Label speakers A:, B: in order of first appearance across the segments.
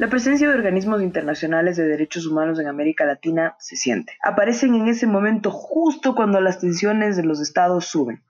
A: La presencia de organismos internacionales de derechos humanos en América Latina se siente. Aparecen en ese momento justo cuando las tensiones de los estados suben.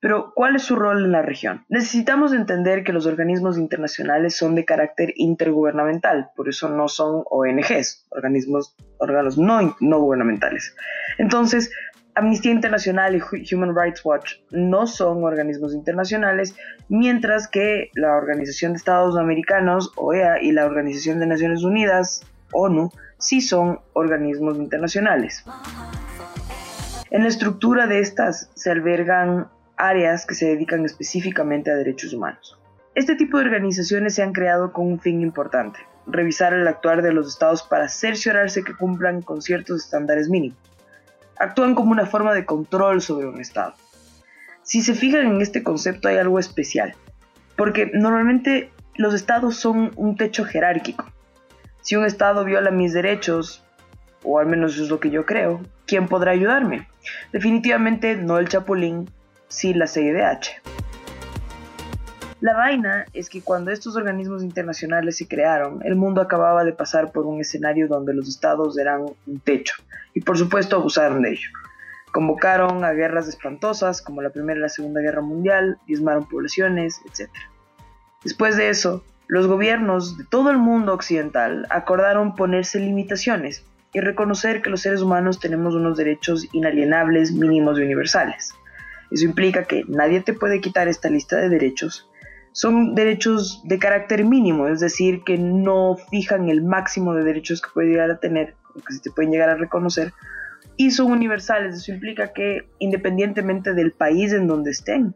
A: Pero, ¿cuál es su rol en la región? Necesitamos entender que los organismos internacionales son de carácter intergubernamental, por eso no son ONGs, organismos, órganos no, no gubernamentales. Entonces, Amnistía Internacional y Human Rights Watch no son organismos internacionales, mientras que la Organización de Estados Americanos, OEA, y la Organización de Naciones Unidas, ONU, sí son organismos internacionales. En la estructura de estas se albergan áreas que se dedican específicamente a derechos humanos. Este tipo de organizaciones se han creado con un fin importante, revisar el actuar de los estados para cerciorarse que cumplan con ciertos estándares mínimos actúan como una forma de control sobre un Estado. Si se fijan en este concepto hay algo especial, porque normalmente los Estados son un techo jerárquico. Si un Estado viola mis derechos, o al menos es lo que yo creo, ¿quién podrá ayudarme? Definitivamente no el Chapulín, sí la CIDH. La vaina es que cuando estos organismos internacionales se crearon, el mundo acababa de pasar por un escenario donde los estados eran un techo, y por supuesto abusaron de ello. Convocaron a guerras espantosas como la Primera y la Segunda Guerra Mundial, diezmaron poblaciones, etc. Después de eso, los gobiernos de todo el mundo occidental acordaron ponerse limitaciones y reconocer que los seres humanos tenemos unos derechos inalienables, mínimos y universales. Eso implica que nadie te puede quitar esta lista de derechos son derechos de carácter mínimo, es decir, que no fijan el máximo de derechos que puede llegar a tener, que se te pueden llegar a reconocer, y son universales. Eso implica que independientemente del país en donde estén,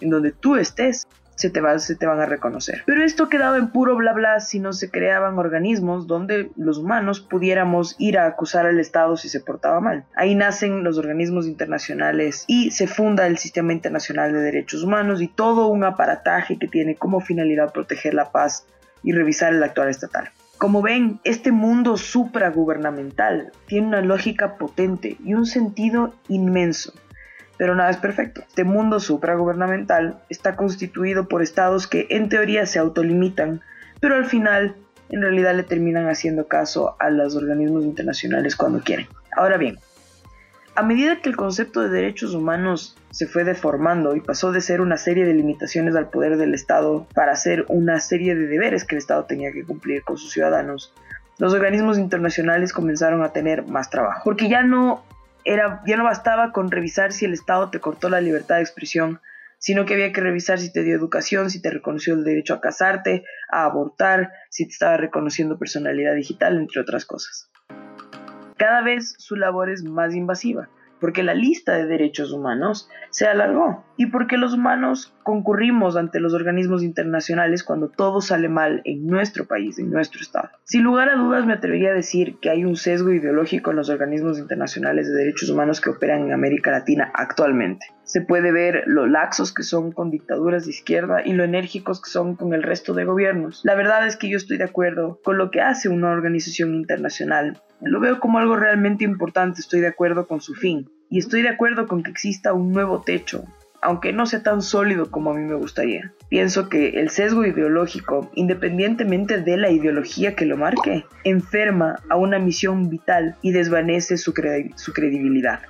A: en donde tú estés, se te, va, se te van a reconocer. Pero esto quedaba en puro bla bla si no se creaban organismos donde los humanos pudiéramos ir a acusar al Estado si se portaba mal. Ahí nacen los organismos internacionales y se funda el Sistema Internacional de Derechos Humanos y todo un aparataje que tiene como finalidad proteger la paz y revisar el actual estatal. Como ven, este mundo supragubernamental tiene una lógica potente y un sentido inmenso. Pero nada es perfecto. Este mundo supragubernamental está constituido por estados que en teoría se autolimitan, pero al final en realidad le terminan haciendo caso a los organismos internacionales cuando quieren. Ahora bien, a medida que el concepto de derechos humanos se fue deformando y pasó de ser una serie de limitaciones al poder del Estado para ser una serie de deberes que el Estado tenía que cumplir con sus ciudadanos, los organismos internacionales comenzaron a tener más trabajo, porque ya no ya no bastaba con revisar si el Estado te cortó la libertad de expresión, sino que había que revisar si te dio educación, si te reconoció el derecho a casarte, a abortar, si te estaba reconociendo personalidad digital, entre otras cosas. Cada vez su labor es más invasiva porque la lista de derechos humanos se alargó y porque los humanos concurrimos ante los organismos internacionales cuando todo sale mal en nuestro país, en nuestro estado. Sin lugar a dudas me atrevería a decir que hay un sesgo ideológico en los organismos internacionales de derechos humanos que operan en América Latina actualmente. Se puede ver lo laxos que son con dictaduras de izquierda y lo enérgicos que son con el resto de gobiernos. La verdad es que yo estoy de acuerdo con lo que hace una organización internacional lo veo como algo realmente importante, estoy de acuerdo con su fin. Y estoy de acuerdo con que exista un nuevo techo, aunque no sea tan sólido como a mí me gustaría. Pienso que el sesgo ideológico, independientemente de la ideología que lo marque, enferma a una misión vital y desvanece su, credibilidad.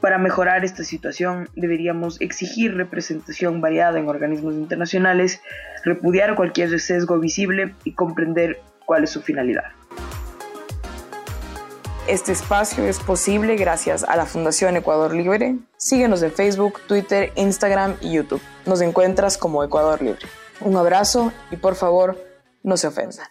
A: Para mejorar esta situación deberíamos exigir representación variada en organismos internacionales, repudiar cualquier sesgo visible y comprender cuál es su finalidad. Este espacio es posible gracias a la Fundación Ecuador Libre. Síguenos en Facebook, Twitter, Instagram y YouTube. Nos encuentras como Ecuador Libre. Un abrazo y por favor, no se ofendan.